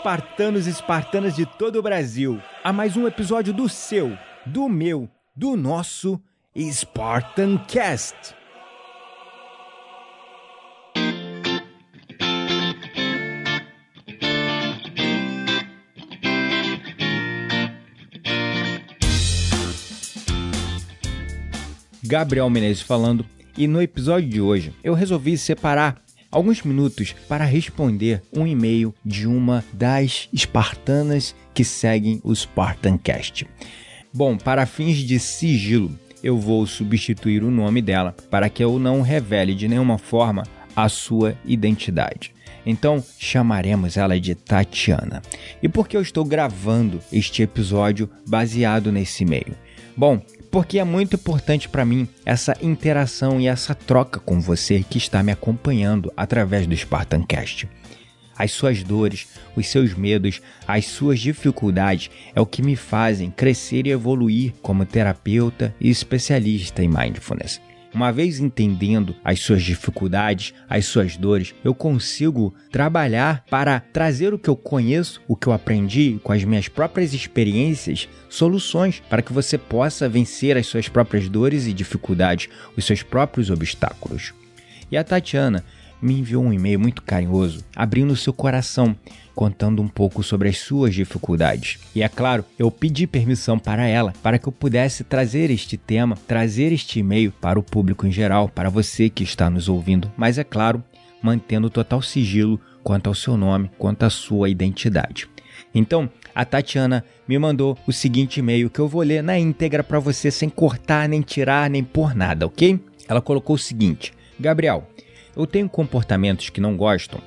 Espartanos e espartanas de todo o Brasil, a mais um episódio do seu, do meu, do nosso Spartan Cast. Gabriel Menezes falando, e no episódio de hoje eu resolvi separar alguns minutos para responder um e-mail de uma das espartanas que seguem o Spartancast. Bom, para fins de sigilo, eu vou substituir o nome dela para que eu não revele de nenhuma forma a sua identidade. Então chamaremos ela de Tatiana. E por que eu estou gravando este episódio baseado nesse e-mail? Bom, porque é muito importante para mim essa interação e essa troca com você que está me acompanhando através do Spartancast. As suas dores, os seus medos, as suas dificuldades é o que me fazem crescer e evoluir como terapeuta e especialista em mindfulness. Uma vez entendendo as suas dificuldades, as suas dores, eu consigo trabalhar para trazer o que eu conheço, o que eu aprendi com as minhas próprias experiências, soluções para que você possa vencer as suas próprias dores e dificuldades, os seus próprios obstáculos. E a Tatiana me enviou um e-mail muito carinhoso, abrindo seu coração, contando um pouco sobre as suas dificuldades. E é claro, eu pedi permissão para ela para que eu pudesse trazer este tema, trazer este e-mail para o público em geral, para você que está nos ouvindo, mas é claro, mantendo total sigilo quanto ao seu nome, quanto à sua identidade. Então, a Tatiana me mandou o seguinte e-mail que eu vou ler na íntegra para você sem cortar, nem tirar, nem por nada, ok? Ela colocou o seguinte: Gabriel, eu tenho comportamentos que não gostam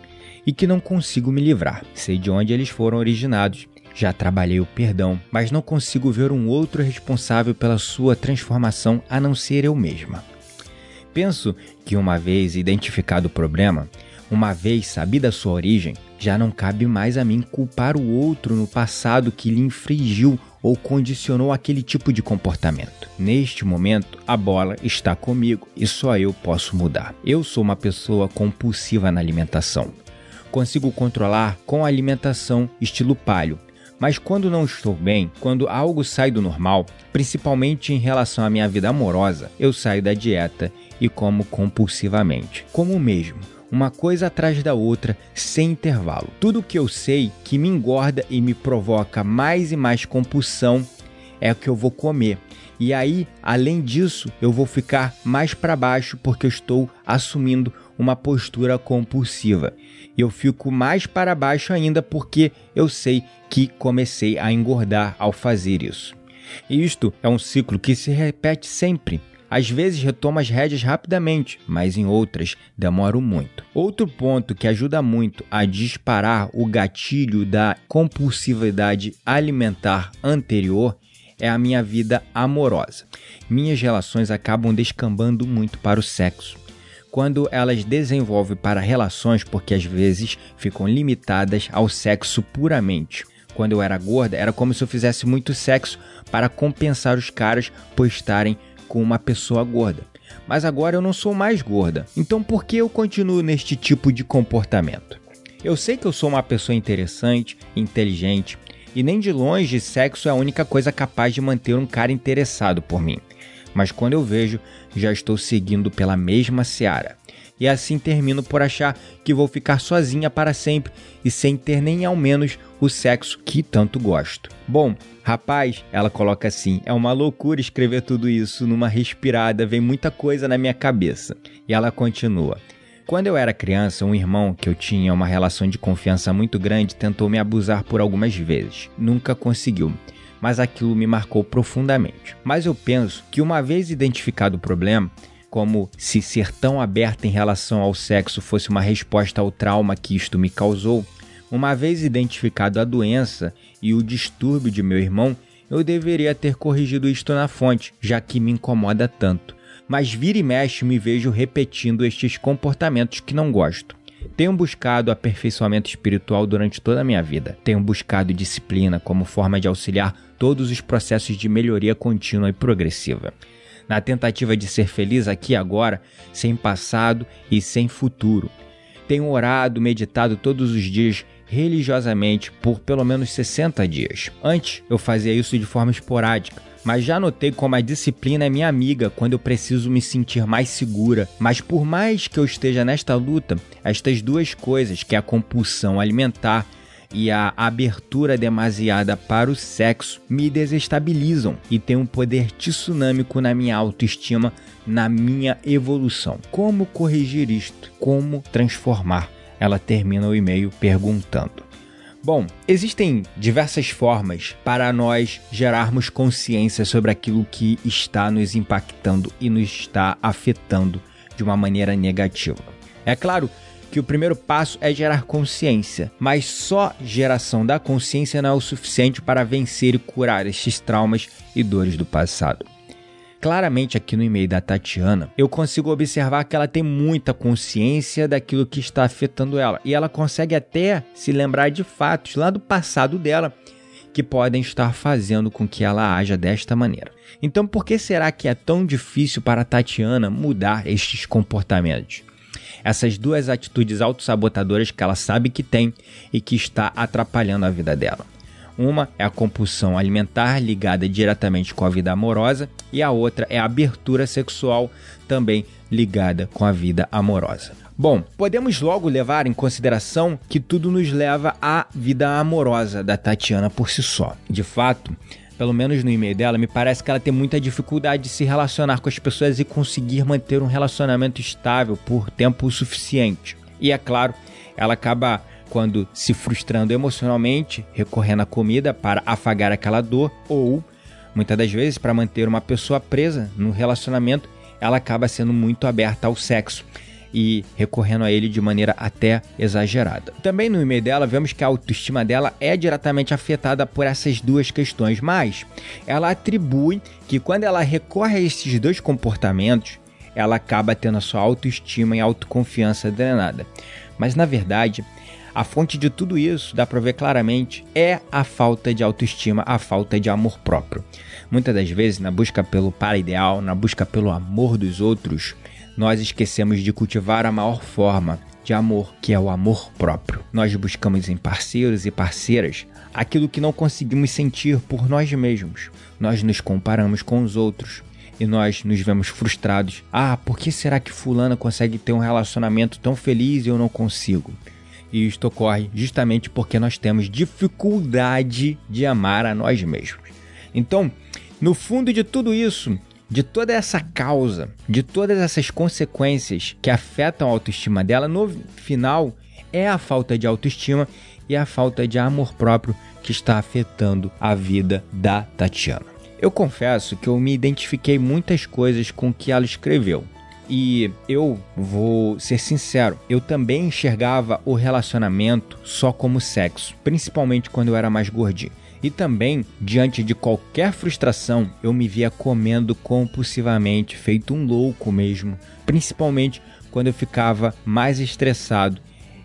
e que não consigo me livrar. Sei de onde eles foram originados. Já trabalhei o perdão, mas não consigo ver um outro responsável pela sua transformação a não ser eu mesma. Penso que, uma vez identificado o problema, uma vez sabida a sua origem, já não cabe mais a mim culpar o outro no passado que lhe infringiu ou condicionou aquele tipo de comportamento. Neste momento, a bola está comigo e só eu posso mudar. Eu sou uma pessoa compulsiva na alimentação. Consigo controlar com a alimentação estilo palio, mas quando não estou bem, quando algo sai do normal, principalmente em relação à minha vida amorosa, eu saio da dieta e como compulsivamente. Como mesmo, uma coisa atrás da outra, sem intervalo. Tudo que eu sei que me engorda e me provoca mais e mais compulsão é o que eu vou comer. E aí, além disso, eu vou ficar mais para baixo porque eu estou assumindo uma postura compulsiva. E eu fico mais para baixo ainda porque eu sei que comecei a engordar ao fazer isso. Isto é um ciclo que se repete sempre. Às vezes retomo as rédeas rapidamente, mas em outras demoro muito. Outro ponto que ajuda muito a disparar o gatilho da compulsividade alimentar anterior é a minha vida amorosa. Minhas relações acabam descambando muito para o sexo. Quando elas desenvolvem para relações, porque às vezes ficam limitadas ao sexo puramente. Quando eu era gorda, era como se eu fizesse muito sexo para compensar os caras por estarem com uma pessoa gorda. Mas agora eu não sou mais gorda. Então por que eu continuo neste tipo de comportamento? Eu sei que eu sou uma pessoa interessante, inteligente, e nem de longe sexo é a única coisa capaz de manter um cara interessado por mim. Mas quando eu vejo, já estou seguindo pela mesma seara. E assim termino por achar que vou ficar sozinha para sempre e sem ter nem ao menos o sexo que tanto gosto. Bom, rapaz, ela coloca assim: é uma loucura escrever tudo isso numa respirada, vem muita coisa na minha cabeça. E ela continua. Quando eu era criança, um irmão que eu tinha uma relação de confiança muito grande tentou me abusar por algumas vezes. Nunca conseguiu. mas aquilo me marcou profundamente. Mas eu penso que uma vez identificado o problema, como se ser tão aberta em relação ao sexo fosse uma resposta ao trauma que isto me causou, uma vez identificado a doença e o distúrbio de meu irmão, eu deveria ter corrigido isto na fonte, já que me incomoda tanto. Mas vira e mexe me vejo repetindo estes comportamentos que não gosto. Tenho buscado aperfeiçoamento espiritual durante toda a minha vida. Tenho buscado disciplina como forma de auxiliar todos os processos de melhoria contínua e progressiva. Na tentativa de ser feliz aqui e agora, sem passado e sem futuro. Tenho orado, meditado todos os dias religiosamente por pelo menos 60 dias. Antes, eu fazia isso de forma esporádica, mas já notei como a disciplina é minha amiga quando eu preciso me sentir mais segura. Mas por mais que eu esteja nesta luta, estas duas coisas, que é a compulsão alimentar e a abertura demasiada para o sexo me desestabilizam e têm um poder tsunâmico na minha autoestima, na minha evolução. Como corrigir isto? Como transformar? Ela termina o e-mail perguntando: Bom, existem diversas formas para nós gerarmos consciência sobre aquilo que está nos impactando e nos está afetando de uma maneira negativa. É claro que o primeiro passo é gerar consciência, mas só geração da consciência não é o suficiente para vencer e curar estes traumas e dores do passado claramente aqui no e-mail da Tatiana, eu consigo observar que ela tem muita consciência daquilo que está afetando ela. E ela consegue até se lembrar de fatos lá do passado dela que podem estar fazendo com que ela haja desta maneira. Então, por que será que é tão difícil para Tatiana mudar estes comportamentos? Essas duas atitudes autossabotadoras que ela sabe que tem e que está atrapalhando a vida dela. Uma é a compulsão alimentar ligada diretamente com a vida amorosa e a outra é a abertura sexual também ligada com a vida amorosa. Bom, podemos logo levar em consideração que tudo nos leva à vida amorosa da Tatiana por si só. De fato, pelo menos no e-mail dela, me parece que ela tem muita dificuldade de se relacionar com as pessoas e conseguir manter um relacionamento estável por tempo suficiente. E é claro, ela acaba quando se frustrando emocionalmente, recorrendo à comida para afagar aquela dor, ou muitas das vezes para manter uma pessoa presa no relacionamento, ela acaba sendo muito aberta ao sexo e recorrendo a ele de maneira até exagerada. Também no e-mail dela vemos que a autoestima dela é diretamente afetada por essas duas questões, mas ela atribui que quando ela recorre a esses dois comportamentos, ela acaba tendo a sua autoestima e autoconfiança drenada. Mas na verdade, a fonte de tudo isso, dá para ver claramente, é a falta de autoestima, a falta de amor próprio. Muitas das vezes, na busca pelo para-ideal, na busca pelo amor dos outros, nós esquecemos de cultivar a maior forma de amor, que é o amor próprio. Nós buscamos em parceiros e parceiras aquilo que não conseguimos sentir por nós mesmos. Nós nos comparamos com os outros e nós nos vemos frustrados. Ah, por que será que fulana consegue ter um relacionamento tão feliz e eu não consigo? E isto ocorre justamente porque nós temos dificuldade de amar a nós mesmos. Então, no fundo de tudo isso, de toda essa causa, de todas essas consequências que afetam a autoestima dela, no final é a falta de autoestima e a falta de amor próprio que está afetando a vida da Tatiana. Eu confesso que eu me identifiquei muitas coisas com o que ela escreveu. E eu vou ser sincero, eu também enxergava o relacionamento só como sexo, principalmente quando eu era mais gordinho. E também, diante de qualquer frustração, eu me via comendo compulsivamente, feito um louco mesmo, principalmente quando eu ficava mais estressado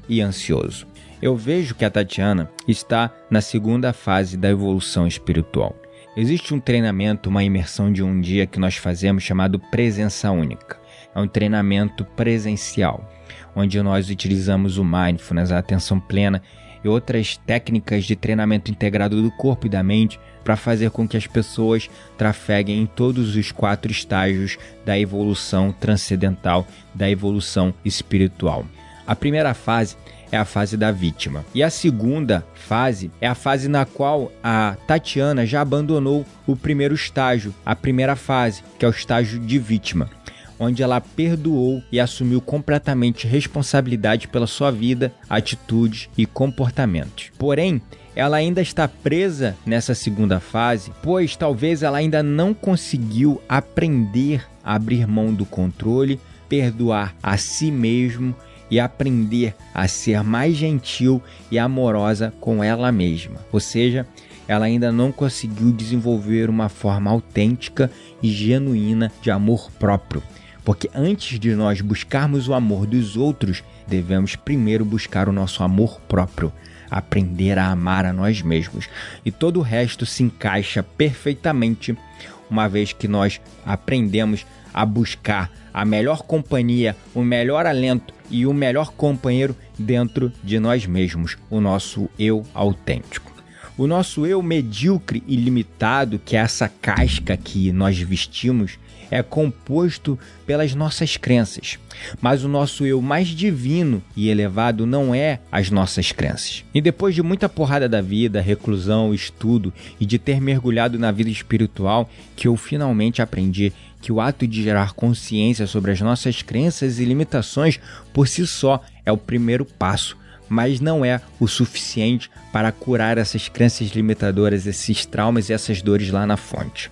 e ansioso. Eu vejo que a Tatiana está na segunda fase da evolução espiritual. Existe um treinamento, uma imersão de um dia que nós fazemos chamado Presença Única é um treinamento presencial, onde nós utilizamos o mindfulness, a atenção plena e outras técnicas de treinamento integrado do corpo e da mente para fazer com que as pessoas trafeguem em todos os quatro estágios da evolução transcendental, da evolução espiritual. A primeira fase é a fase da vítima. E a segunda fase é a fase na qual a Tatiana já abandonou o primeiro estágio, a primeira fase, que é o estágio de vítima onde ela perdoou e assumiu completamente responsabilidade pela sua vida, atitudes e comportamentos. Porém, ela ainda está presa nessa segunda fase, pois talvez ela ainda não conseguiu aprender a abrir mão do controle, perdoar a si mesmo e aprender a ser mais gentil e amorosa com ela mesma. Ou seja, ela ainda não conseguiu desenvolver uma forma autêntica e genuína de amor próprio. Porque antes de nós buscarmos o amor dos outros, devemos primeiro buscar o nosso amor próprio, aprender a amar a nós mesmos. E todo o resto se encaixa perfeitamente, uma vez que nós aprendemos a buscar a melhor companhia, o melhor alento e o melhor companheiro dentro de nós mesmos, o nosso eu autêntico. O nosso eu medíocre e limitado, que é essa casca que nós vestimos, é composto pelas nossas crenças. Mas o nosso eu mais divino e elevado não é as nossas crenças. E depois de muita porrada da vida, reclusão, estudo e de ter mergulhado na vida espiritual, que eu finalmente aprendi que o ato de gerar consciência sobre as nossas crenças e limitações por si só é o primeiro passo mas não é o suficiente para curar essas crenças limitadoras, esses traumas e essas dores lá na fonte.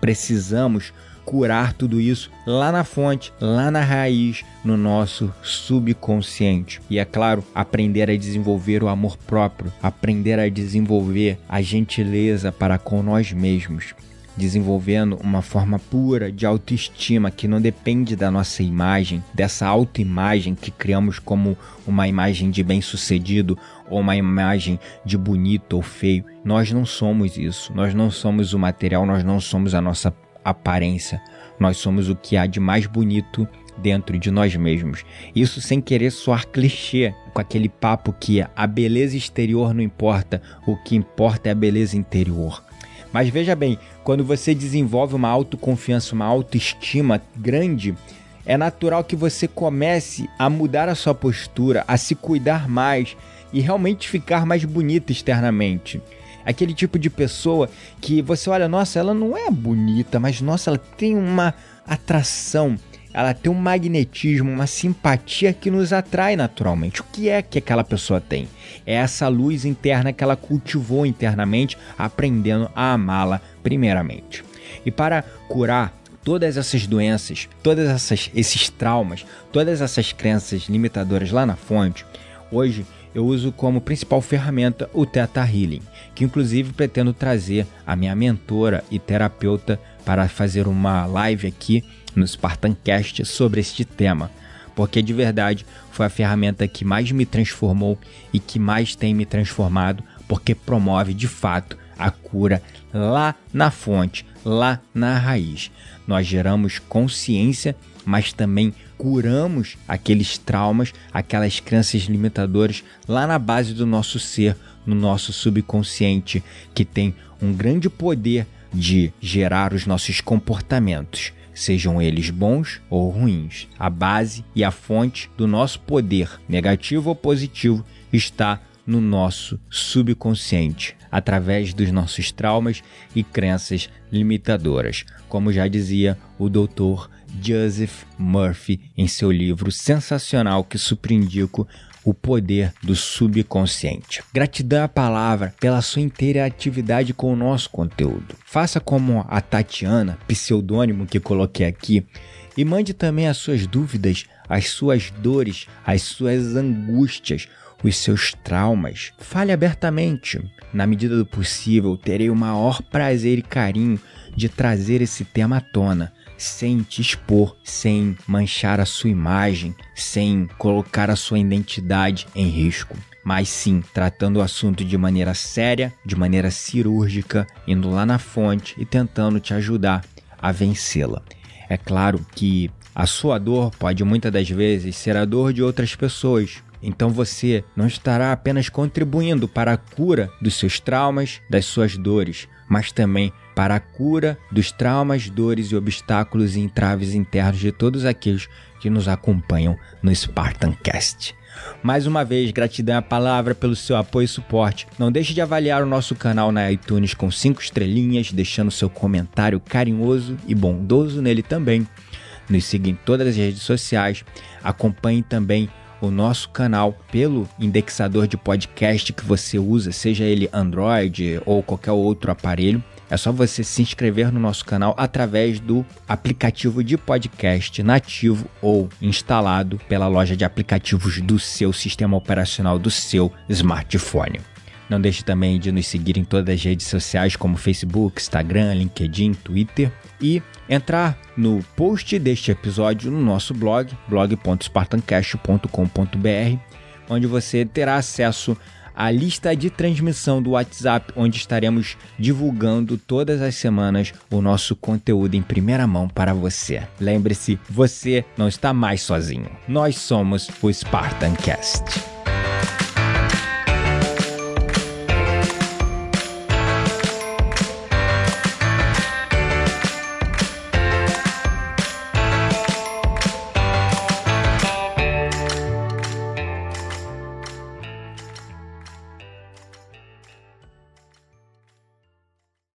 Precisamos curar tudo isso lá na fonte, lá na raiz, no nosso subconsciente. E é claro, aprender a desenvolver o amor próprio, aprender a desenvolver a gentileza para com nós mesmos desenvolvendo uma forma pura de autoestima que não depende da nossa imagem, dessa autoimagem que criamos como uma imagem de bem-sucedido ou uma imagem de bonito ou feio. Nós não somos isso. Nós não somos o material, nós não somos a nossa aparência. Nós somos o que há de mais bonito dentro de nós mesmos. Isso sem querer soar clichê, com aquele papo que a beleza exterior não importa, o que importa é a beleza interior. Mas veja bem, quando você desenvolve uma autoconfiança, uma autoestima grande, é natural que você comece a mudar a sua postura, a se cuidar mais e realmente ficar mais bonita externamente. Aquele tipo de pessoa que você olha, nossa, ela não é bonita, mas nossa, ela tem uma atração, ela tem um magnetismo, uma simpatia que nos atrai naturalmente. O que é que aquela pessoa tem? É essa luz interna que ela cultivou internamente, aprendendo a amá-la primeiramente. E para curar todas essas doenças, todos esses traumas, todas essas crenças limitadoras lá na fonte, hoje eu uso como principal ferramenta o Theta Healing, que inclusive pretendo trazer a minha mentora e terapeuta para fazer uma live aqui no Spartancast sobre este tema, porque de verdade foi a ferramenta que mais me transformou e que mais tem me transformado, porque promove de fato a cura lá na fonte, lá na raiz. Nós geramos consciência, mas também curamos aqueles traumas, aquelas crenças limitadoras lá na base do nosso ser, no nosso subconsciente, que tem um grande poder de gerar os nossos comportamentos sejam eles bons ou ruins. A base e a fonte do nosso poder, negativo ou positivo, está no nosso subconsciente, através dos nossos traumas e crenças limitadoras, como já dizia o doutor Joseph Murphy em seu livro sensacional que surpreendico o poder do subconsciente. Gratidão à palavra pela sua interatividade com o nosso conteúdo. Faça como a Tatiana, pseudônimo que coloquei aqui, e mande também as suas dúvidas, as suas dores, as suas angústias, os seus traumas. Fale abertamente. Na medida do possível, terei o maior prazer e carinho de trazer esse tema à tona sem te expor, sem manchar a sua imagem, sem colocar a sua identidade em risco. Mas sim, tratando o assunto de maneira séria, de maneira cirúrgica, indo lá na fonte e tentando te ajudar a vencê-la. É claro que a sua dor pode muitas das vezes ser a dor de outras pessoas, então você não estará apenas contribuindo para a cura dos seus traumas, das suas dores, mas também para a cura dos traumas, dores e obstáculos e entraves internos de todos aqueles que nos acompanham no Spartancast. Mais uma vez, gratidão à palavra pelo seu apoio e suporte. Não deixe de avaliar o nosso canal na iTunes com 5 estrelinhas, deixando seu comentário carinhoso e bondoso nele também. nos siga em todas as redes sociais, acompanhe também o nosso canal pelo indexador de podcast que você usa, seja ele Android ou qualquer outro aparelho. É só você se inscrever no nosso canal através do aplicativo de podcast nativo ou instalado pela loja de aplicativos do seu sistema operacional do seu smartphone. Não deixe também de nos seguir em todas as redes sociais como Facebook, Instagram, LinkedIn, Twitter e entrar no post deste episódio no nosso blog, blog.spartancast.com.br, onde você terá acesso à lista de transmissão do WhatsApp, onde estaremos divulgando todas as semanas o nosso conteúdo em primeira mão para você. Lembre-se, você não está mais sozinho. Nós somos o Spartancast.